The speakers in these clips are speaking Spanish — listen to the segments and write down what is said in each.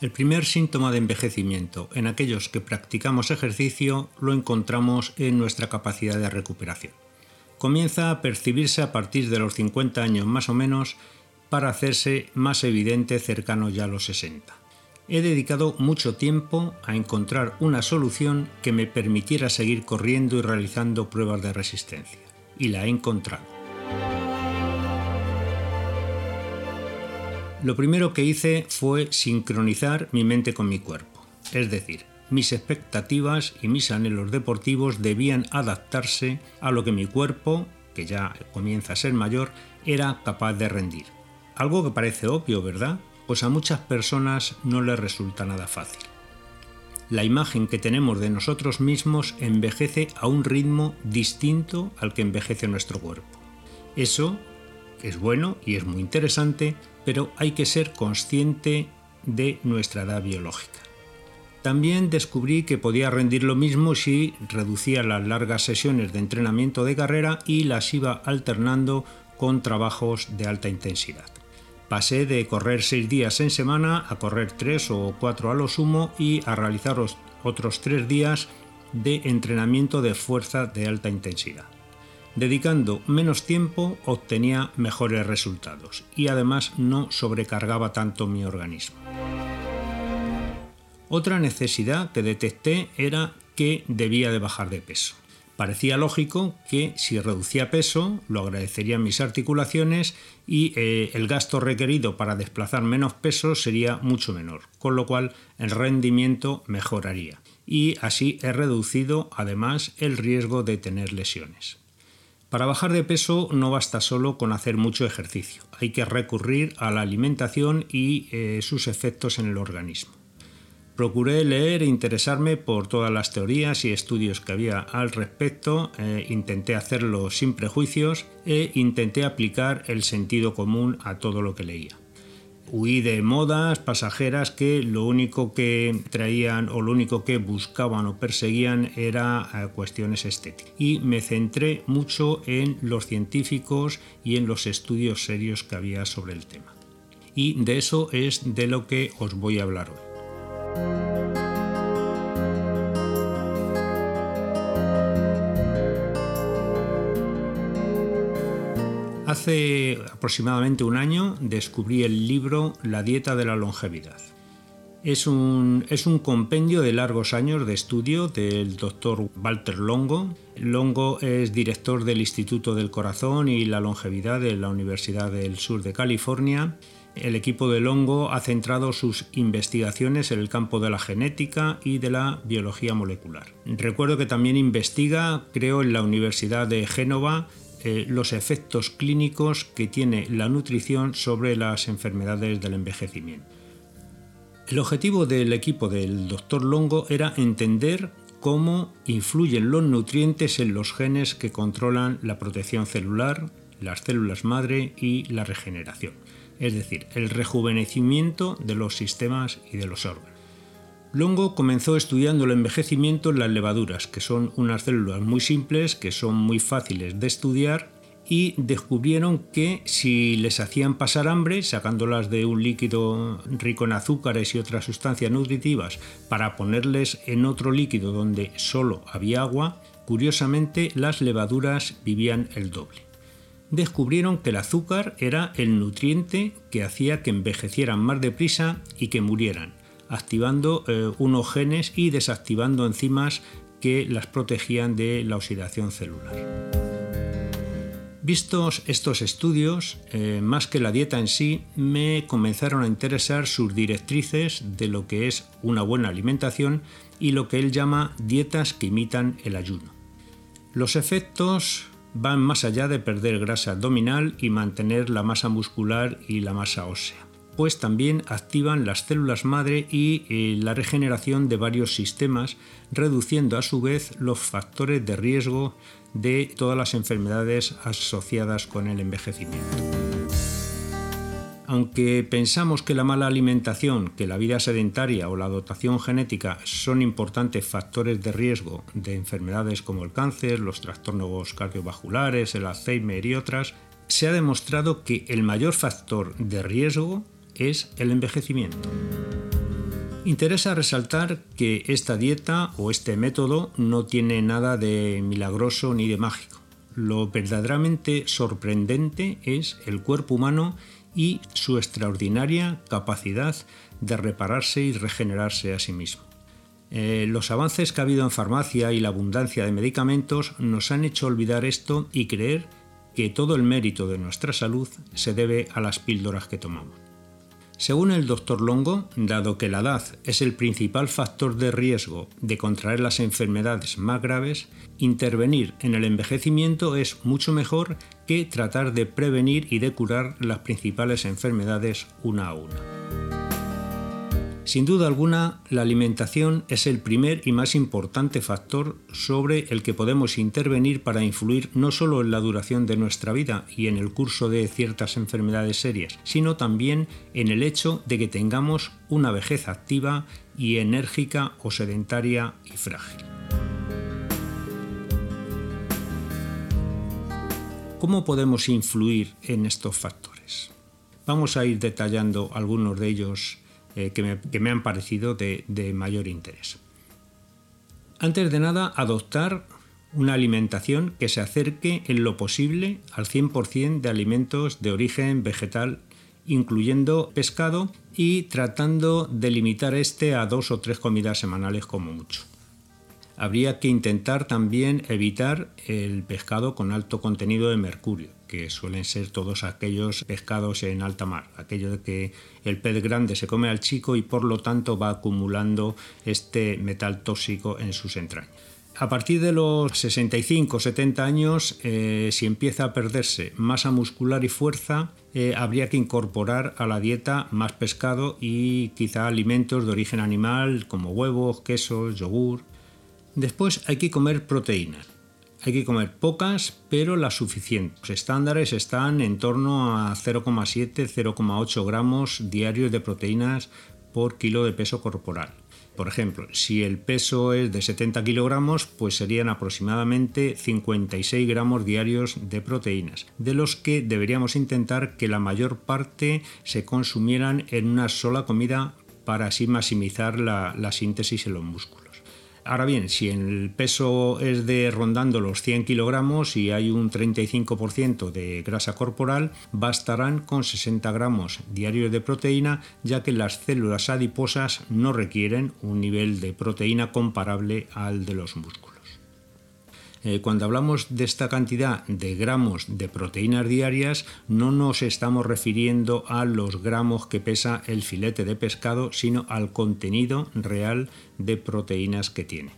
El primer síntoma de envejecimiento en aquellos que practicamos ejercicio lo encontramos en nuestra capacidad de recuperación. Comienza a percibirse a partir de los 50 años más o menos para hacerse más evidente cercano ya a los 60. He dedicado mucho tiempo a encontrar una solución que me permitiera seguir corriendo y realizando pruebas de resistencia. Y la he encontrado. Lo primero que hice fue sincronizar mi mente con mi cuerpo, es decir, mis expectativas y mis anhelos deportivos debían adaptarse a lo que mi cuerpo, que ya comienza a ser mayor, era capaz de rendir. Algo que parece obvio, ¿verdad? Pues a muchas personas no les resulta nada fácil. La imagen que tenemos de nosotros mismos envejece a un ritmo distinto al que envejece nuestro cuerpo. Eso es bueno y es muy interesante, pero hay que ser consciente de nuestra edad biológica. También descubrí que podía rendir lo mismo si reducía las largas sesiones de entrenamiento de carrera y las iba alternando con trabajos de alta intensidad. Pasé de correr seis días en semana a correr tres o cuatro a lo sumo y a realizar otros tres días de entrenamiento de fuerza de alta intensidad. Dedicando menos tiempo obtenía mejores resultados y además no sobrecargaba tanto mi organismo. Otra necesidad que detecté era que debía de bajar de peso. Parecía lógico que si reducía peso lo agradecerían mis articulaciones y eh, el gasto requerido para desplazar menos peso sería mucho menor, con lo cual el rendimiento mejoraría. Y así he reducido además el riesgo de tener lesiones. Para bajar de peso no basta solo con hacer mucho ejercicio, hay que recurrir a la alimentación y eh, sus efectos en el organismo. Procuré leer e interesarme por todas las teorías y estudios que había al respecto, eh, intenté hacerlo sin prejuicios e intenté aplicar el sentido común a todo lo que leía huí de modas pasajeras que lo único que traían o lo único que buscaban o perseguían era eh, cuestiones estéticas. Y me centré mucho en los científicos y en los estudios serios que había sobre el tema. Y de eso es de lo que os voy a hablar hoy. Hace aproximadamente un año descubrí el libro La dieta de la longevidad. Es un, es un, compendio de largos años de estudio del doctor Walter Longo. Longo es director del Instituto del Corazón y la Longevidad de la Universidad del Sur de California. El equipo de Longo ha centrado sus investigaciones en el campo de la genética y de la biología molecular. Recuerdo que también investiga, creo, en la Universidad de Génova eh, los efectos clínicos que tiene la nutrición sobre las enfermedades del envejecimiento. El objetivo del equipo del Dr. Longo era entender cómo influyen los nutrientes en los genes que controlan la protección celular, las células madre y la regeneración, es decir, el rejuvenecimiento de los sistemas y de los órganos. Longo comenzó estudiando el envejecimiento en las levaduras, que son unas células muy simples, que son muy fáciles de estudiar, y descubrieron que si les hacían pasar hambre, sacándolas de un líquido rico en azúcares y otras sustancias nutritivas, para ponerles en otro líquido donde solo había agua, curiosamente las levaduras vivían el doble. Descubrieron que el azúcar era el nutriente que hacía que envejecieran más deprisa y que murieran activando eh, unos genes y desactivando enzimas que las protegían de la oxidación celular. Vistos estos estudios, eh, más que la dieta en sí, me comenzaron a interesar sus directrices de lo que es una buena alimentación y lo que él llama dietas que imitan el ayuno. Los efectos van más allá de perder grasa abdominal y mantener la masa muscular y la masa ósea pues también activan las células madre y eh, la regeneración de varios sistemas, reduciendo a su vez los factores de riesgo de todas las enfermedades asociadas con el envejecimiento. Aunque pensamos que la mala alimentación, que la vida sedentaria o la dotación genética son importantes factores de riesgo de enfermedades como el cáncer, los trastornos cardiovasculares, el Alzheimer y otras, se ha demostrado que el mayor factor de riesgo es el envejecimiento. Interesa resaltar que esta dieta o este método no tiene nada de milagroso ni de mágico. Lo verdaderamente sorprendente es el cuerpo humano y su extraordinaria capacidad de repararse y regenerarse a sí mismo. Eh, los avances que ha habido en farmacia y la abundancia de medicamentos nos han hecho olvidar esto y creer que todo el mérito de nuestra salud se debe a las píldoras que tomamos. Según el doctor Longo, dado que la edad es el principal factor de riesgo de contraer las enfermedades más graves, intervenir en el envejecimiento es mucho mejor que tratar de prevenir y de curar las principales enfermedades una a una. Sin duda alguna, la alimentación es el primer y más importante factor sobre el que podemos intervenir para influir no solo en la duración de nuestra vida y en el curso de ciertas enfermedades serias, sino también en el hecho de que tengamos una vejez activa y enérgica o sedentaria y frágil. ¿Cómo podemos influir en estos factores? Vamos a ir detallando algunos de ellos eh, que, me, han parecido de, mayor interés. Antes de nada, adoptar una alimentación que se acerque en lo posible al 100% de alimentos de origen vegetal, incluyendo pescado y tratando de limitar este a dos o tres comidas semanales como mucho. Habría que intentar también evitar el pescado con alto contenido de mercurio, que suelen ser todos aquellos pescados en alta mar, aquello de que el pez grande se come al chico y por lo tanto va acumulando este metal tóxico en sus entrañas. A partir de los 65-70 años, eh, si empieza a perderse masa muscular y fuerza, eh, habría que incorporar a la dieta más pescado y quizá alimentos de origen animal como huevos, quesos, yogur. Después hay que comer proteínas. Hay que comer pocas, pero las suficientes. Los estándares están en torno a 0,7-0,8 gramos diarios de proteínas por kilo de peso corporal. Por ejemplo, si el peso es de 70 kilogramos, pues serían aproximadamente 56 gramos diarios de proteínas, de los que deberíamos intentar que la mayor parte se consumieran en una sola comida para así maximizar la, la síntesis en los músculos. Ahora bien, si el peso es de rondando los 100 kilogramos y hay un 35% de grasa corporal, bastarán con 60 gramos diarios de proteína, ya que las células adiposas no requieren un nivel de proteína comparable al de los músculos. Eh, cuando hablamos de esta cantidad de gramos de proteínas diarias, no nos estamos refiriendo a los gramos que pesa el filete de pescado, sino al contenido real de proteínas que tiene.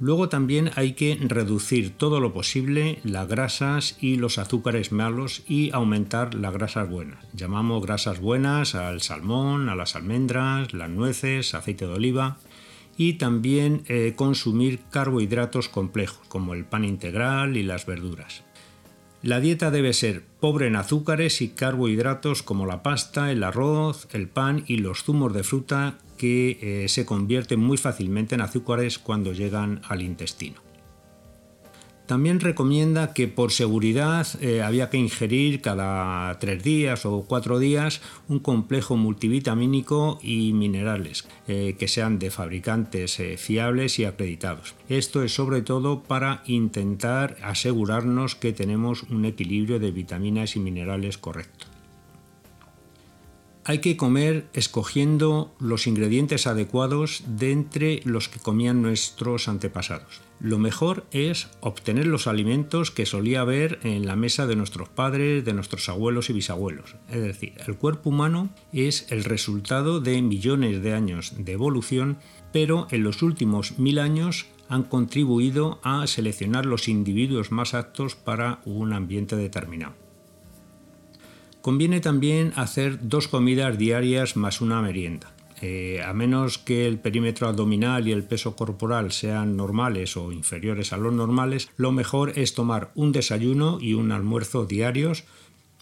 Luego también hay que reducir todo lo posible las grasas y los azúcares malos y aumentar las grasas buenas. Llamamos grasas buenas al salmón, a las almendras, las nueces, aceite de oliva y también eh, consumir carbohidratos complejos como el pan integral y las verduras. La dieta debe ser pobre en azúcares y carbohidratos como la pasta, el arroz, el pan y los zumos de fruta que eh, se convierten muy fácilmente en azúcares cuando llegan al intestino. También recomienda que por seguridad eh, había que ingerir cada tres días o cuatro días un complejo multivitamínico y minerales eh, que sean de fabricantes eh, fiables y acreditados. Esto es sobre todo para intentar asegurarnos que tenemos un equilibrio de vitaminas y minerales correcto. Hay que comer escogiendo los ingredientes adecuados de entre los que comían nuestros antepasados. Lo mejor es obtener los alimentos que solía haber en la mesa de nuestros padres, de nuestros abuelos y bisabuelos. Es decir, el cuerpo humano es el resultado de millones de años de evolución, pero en los últimos mil años han contribuido a seleccionar los individuos más aptos para un ambiente determinado. Conviene también hacer dos comidas diarias más una merienda. Eh, a menos que el perímetro abdominal y el peso corporal sean normales o inferiores a los normales, lo mejor es tomar un desayuno y un almuerzo diarios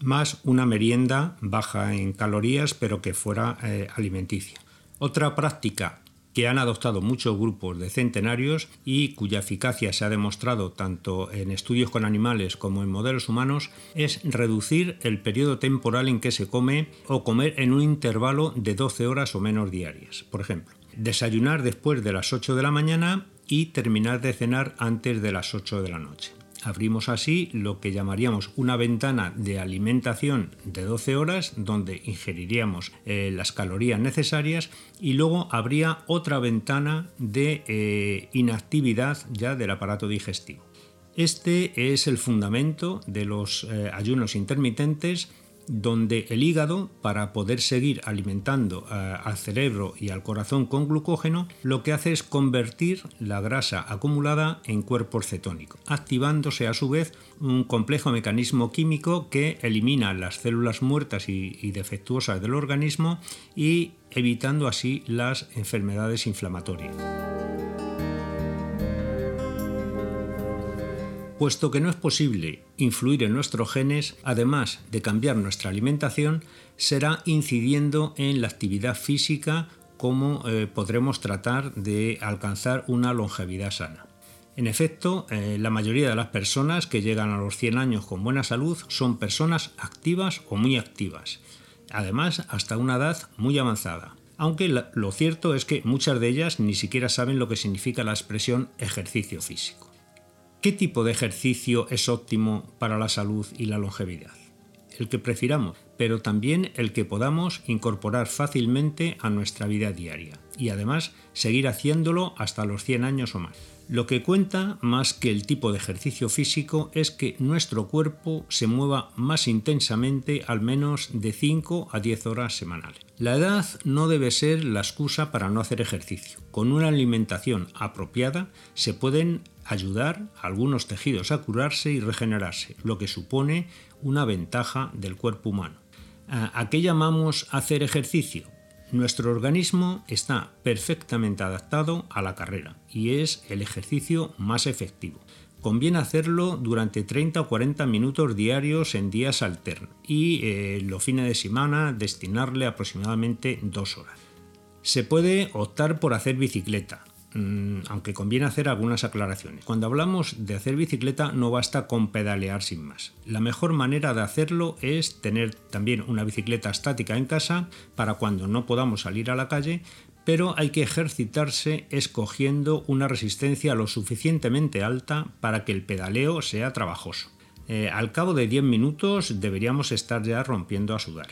más una merienda baja en calorías pero que fuera eh, alimenticia. Otra práctica que han adoptado muchos grupos de centenarios y cuya eficacia se ha demostrado tanto en estudios con animales como en modelos humanos, es reducir el periodo temporal en que se come o comer en un intervalo de 12 horas o menos diarias. Por ejemplo, desayunar después de las 8 de la mañana y terminar de cenar antes de las 8 de la noche. Abrimos así lo que llamaríamos una ventana de alimentación de 12 horas donde ingeriríamos eh, las calorías necesarias y luego habría otra ventana de eh, inactividad ya del aparato digestivo. Este es el fundamento de los eh, ayunos intermitentes donde el hígado, para poder seguir alimentando eh, al cerebro y al corazón con glucógeno, lo que hace es convertir la grasa acumulada en cuerpos cetónicos, activándose a su vez un complejo mecanismo químico que elimina las células muertas y defectuosas del organismo y evitando así las enfermedades inflamatorias. Puesto que no es posible influir en nuestros genes, además de cambiar nuestra alimentación, será incidiendo en la actividad física como eh, podremos tratar de alcanzar una longevidad sana. En efecto, eh, la mayoría de las personas que llegan a los 100 años con buena salud son personas activas o muy activas, además hasta una edad muy avanzada. Aunque lo cierto es que muchas de ellas ni siquiera saben lo que significa la expresión ejercicio físico. ¿Qué tipo de ejercicio es óptimo para la salud y la longevidad? El que prefiramos, pero también el que podamos incorporar fácilmente a nuestra vida diaria y además seguir haciéndolo hasta los 100 años o más. Lo que cuenta más que el tipo de ejercicio físico es que nuestro cuerpo se mueva más intensamente al menos de 5 a 10 horas semanales. La edad no debe ser la excusa para no hacer ejercicio. Con una alimentación apropiada se pueden ayudar a algunos tejidos a curarse y regenerarse, lo que supone una ventaja del cuerpo humano. ¿A qué llamamos hacer ejercicio? Nuestro organismo está perfectamente adaptado a la carrera y es el ejercicio más efectivo. Conviene hacerlo durante 30 o 40 minutos diarios en días alternos y eh, los fines de semana destinarle aproximadamente dos horas. Se puede optar por hacer bicicleta, aunque conviene hacer algunas aclaraciones. Cuando hablamos de hacer bicicleta no basta con pedalear sin más. La mejor manera de hacerlo es tener también una bicicleta estática en casa para cuando no podamos salir a la calle, pero hay que ejercitarse escogiendo una resistencia lo suficientemente alta para que el pedaleo sea trabajoso. Eh, al cabo de 10 minutos deberíamos estar ya rompiendo a sudar.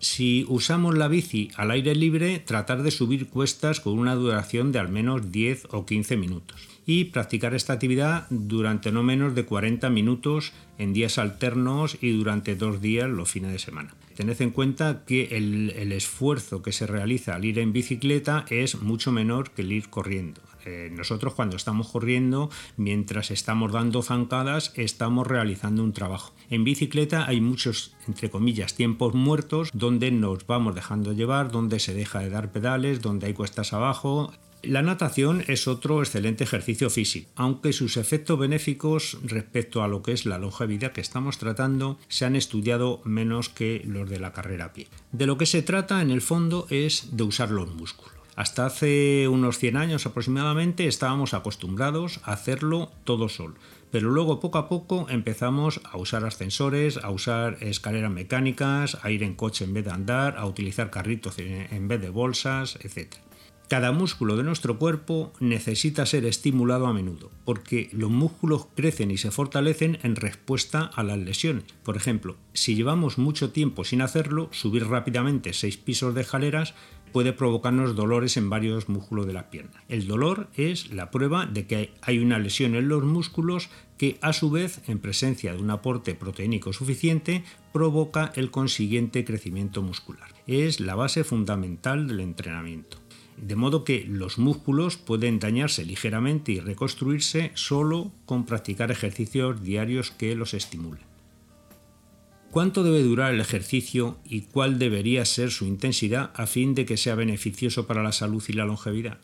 Si usamos la bici al aire libre, tratar de subir cuestas con una duración de al menos 10 o 15 minutos y practicar esta actividad durante no menos de 40 minutos en días alternos y durante dos días los fines de semana. Tened en cuenta que el, esfuerzo que se realiza al ir en bicicleta es mucho menor que el ir corriendo. Eh, nosotros cuando estamos corriendo, mientras estamos dando zancadas, estamos realizando un trabajo. En bicicleta hay muchos, entre comillas, tiempos muertos donde nos vamos dejando llevar, donde se deja de dar pedales, donde hay cuestas abajo. La natación es otro excelente ejercicio físico, aunque sus efectos benéficos respecto a lo que es la longevidad que estamos tratando se han estudiado menos que los de la carrera a pie. De lo que se trata en el fondo es de usar los músculos. Hasta hace unos 100 años aproximadamente estábamos acostumbrados a hacerlo todo solo, pero luego poco a poco empezamos a usar ascensores, a usar escaleras mecánicas, a ir en coche en vez de andar, a utilizar carritos en vez de bolsas, etc. Cada músculo de nuestro cuerpo necesita ser estimulado a menudo, porque los músculos crecen y se fortalecen en respuesta a las lesiones. Por ejemplo, si llevamos mucho tiempo sin hacerlo, subir rápidamente seis pisos de escaleras puede provocarnos dolores en varios músculos de la pierna. El dolor es la prueba de que hay una lesión en los músculos que a su vez, en presencia de un aporte proteínico suficiente, provoca el consiguiente crecimiento muscular. Es la base fundamental del entrenamiento de modo que los músculos pueden dañarse ligeramente y reconstruirse solo con practicar ejercicios diarios que los estimulen. ¿Cuánto debe durar el ejercicio y cuál debería ser su intensidad a fin de que sea beneficioso para la salud y la longevidad?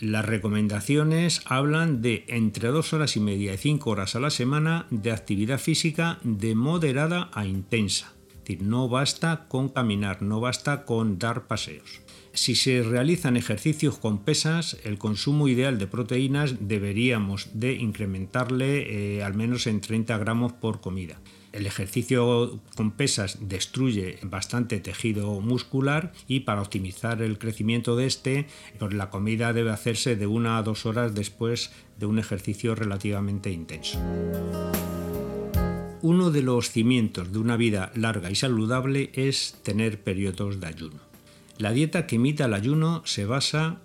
Las recomendaciones hablan de entre 2 horas y media y 5 horas a la semana de actividad física de moderada a intensa Decir, no basta con caminar, no basta con dar paseos. Si se realizan ejercicios con pesas, el consumo ideal de proteínas deberíamos de incrementarle eh, al menos en 30 gramos por comida. El ejercicio con pesas destruye bastante tejido muscular y para optimizar el crecimiento de este, pues la comida debe hacerse de una a dos horas después de un ejercicio relativamente intenso. Uno de los cimientos de una vida larga y saludable es tener periodos de ayuno. La dieta que imita el ayuno se basa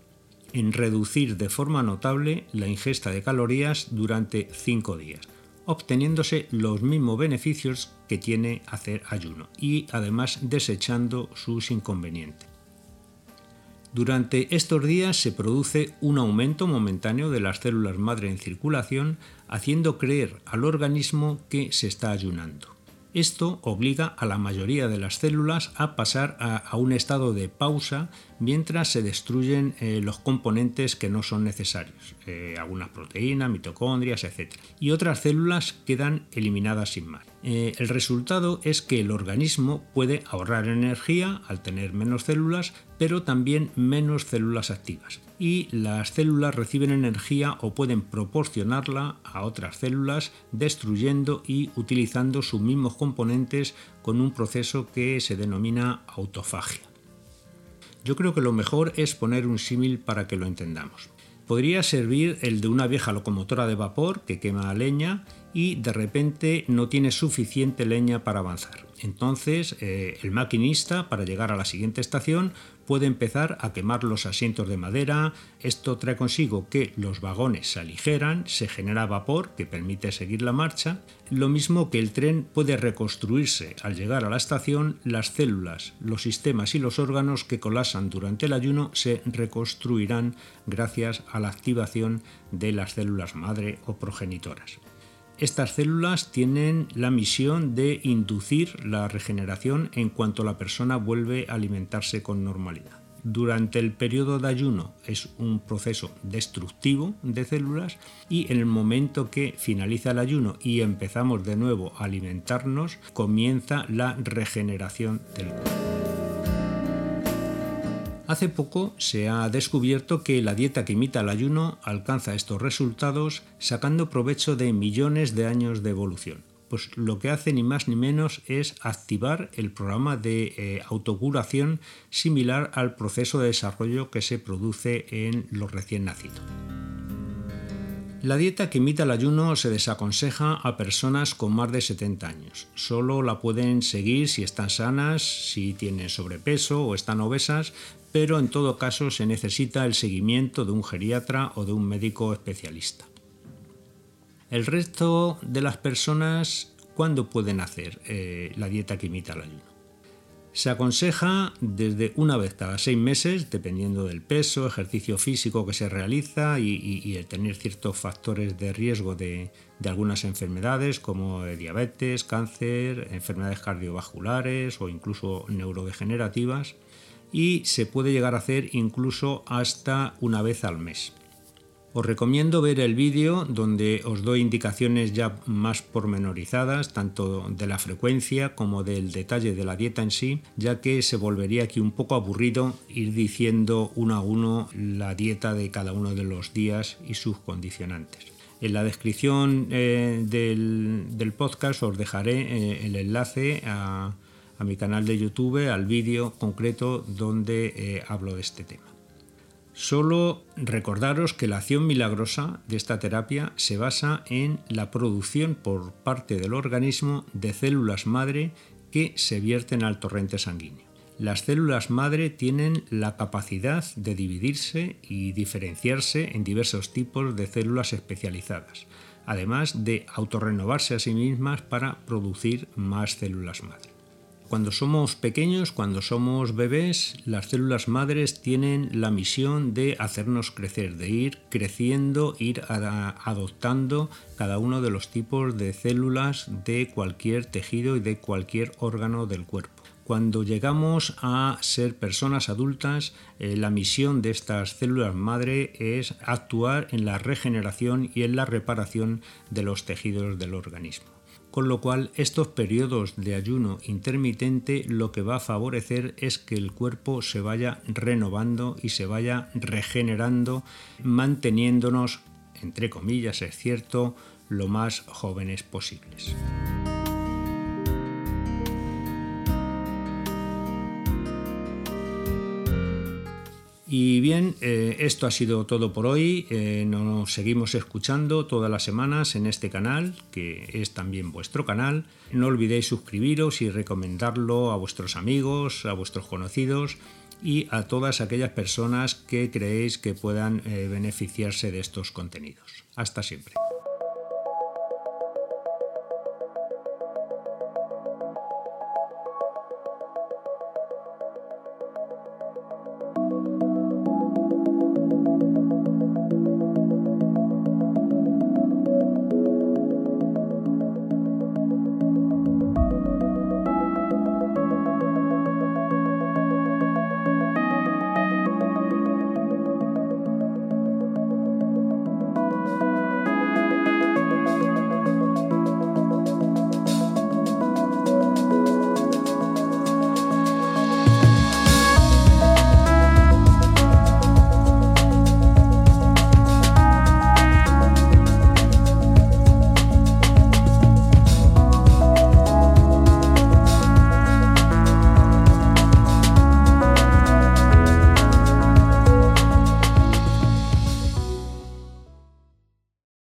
en reducir de forma notable la ingesta de calorías durante 5 días obteniéndose los mismos beneficios que tiene hacer ayuno y además desechando sus inconvenientes. Durante estos días se produce un aumento momentáneo de las células madre en circulación, haciendo creer al organismo que se está ayunando. Esto obliga a la mayoría de las células a pasar a, un estado de pausa mientras se destruyen eh, los componentes que no son necesarios, eh, algunas proteínas, mitocondrias, etc. Y otras células quedan eliminadas sin más. Eh, el resultado es que el organismo puede ahorrar energía al tener menos células, pero también menos células activas. Y las células reciben energía o pueden proporcionarla a otras células destruyendo y utilizando sus mismos componentes con un proceso que se denomina autofagia. Yo creo que lo mejor es poner un símil para que lo entendamos. Podría servir el de una vieja locomotora de vapor que quema leña y de repente no tiene suficiente leña para avanzar. Entonces eh, el maquinista para llegar a la siguiente estación puede empezar a quemar los asientos de madera. Esto trae consigo que los vagones se aligeran, se genera vapor que permite seguir la marcha. Lo mismo que el tren puede reconstruirse al llegar a la estación, las células, los sistemas y los órganos que colasan durante el ayuno se reconstruirán gracias a la activación de las células madre o progenitoras. Estas células tienen la misión de inducir la regeneración en cuanto la persona vuelve a alimentarse con normalidad. Durante el periodo de ayuno es un proceso destructivo de células y en el momento que finaliza el ayuno y empezamos de nuevo a alimentarnos, comienza la regeneración del cuerpo. Hace poco se ha descubierto que la dieta que imita el ayuno alcanza estos resultados sacando provecho de millones de años de evolución. Pues lo que hace ni más ni menos es activar el programa de eh, autocuración similar al proceso de desarrollo que se produce en los recién nacidos. La dieta que imita el ayuno se desaconseja a personas con más de 70 años. Solo la pueden seguir si están sanas, si tienen sobrepeso o están obesas, pero en todo caso se necesita el seguimiento de un geriatra o de un médico especialista. El resto de las personas, ¿cuándo pueden hacer eh, la dieta que imita el ayuno? Se aconseja desde una vez cada seis meses, dependiendo del peso, ejercicio físico que se realiza y, el tener ciertos factores de riesgo de, de algunas enfermedades como diabetes, cáncer, enfermedades cardiovasculares o incluso neurodegenerativas y se puede llegar a hacer incluso hasta una vez al mes. Os recomiendo ver el vídeo donde os doy indicaciones ya más pormenorizadas, tanto de la frecuencia como del detalle de la dieta en sí, ya que se volvería aquí un poco aburrido ir diciendo uno a uno la dieta de cada uno de los días y sus condicionantes. En la descripción eh, del, podcast os dejaré eh, el enlace a, a mi canal de YouTube, al vídeo concreto donde eh, hablo de este tema. Solo recordaros que la acción milagrosa de esta terapia se basa en la producción por parte del organismo de células madre que se vierten al torrente sanguíneo. Las células madre tienen la capacidad de dividirse y diferenciarse en diversos tipos de células especializadas, además de autorrenovarse a sí mismas para producir más células madre. Cuando somos pequeños, cuando somos bebés, las células madres tienen la misión de hacernos crecer, de ir creciendo, ir adoptando cada uno de los tipos de células de cualquier tejido y de cualquier órgano del cuerpo. Cuando llegamos a ser personas adultas, eh, la misión de estas células madre es actuar en la regeneración y en la reparación de los tejidos del organismo con lo cual estos periodos de ayuno intermitente lo que va a favorecer es que el cuerpo se vaya renovando y se vaya regenerando, manteniéndonos, entre comillas es cierto, lo más jóvenes posibles. Y bien, eh, esto ha sido todo por hoy. Eh, nos seguimos escuchando todas las semanas en este canal, que es también vuestro canal. No olvidéis suscribiros y recomendarlo a vuestros amigos, a vuestros conocidos y a todas aquellas personas que creéis que puedan eh, beneficiarse de estos contenidos. Hasta siempre.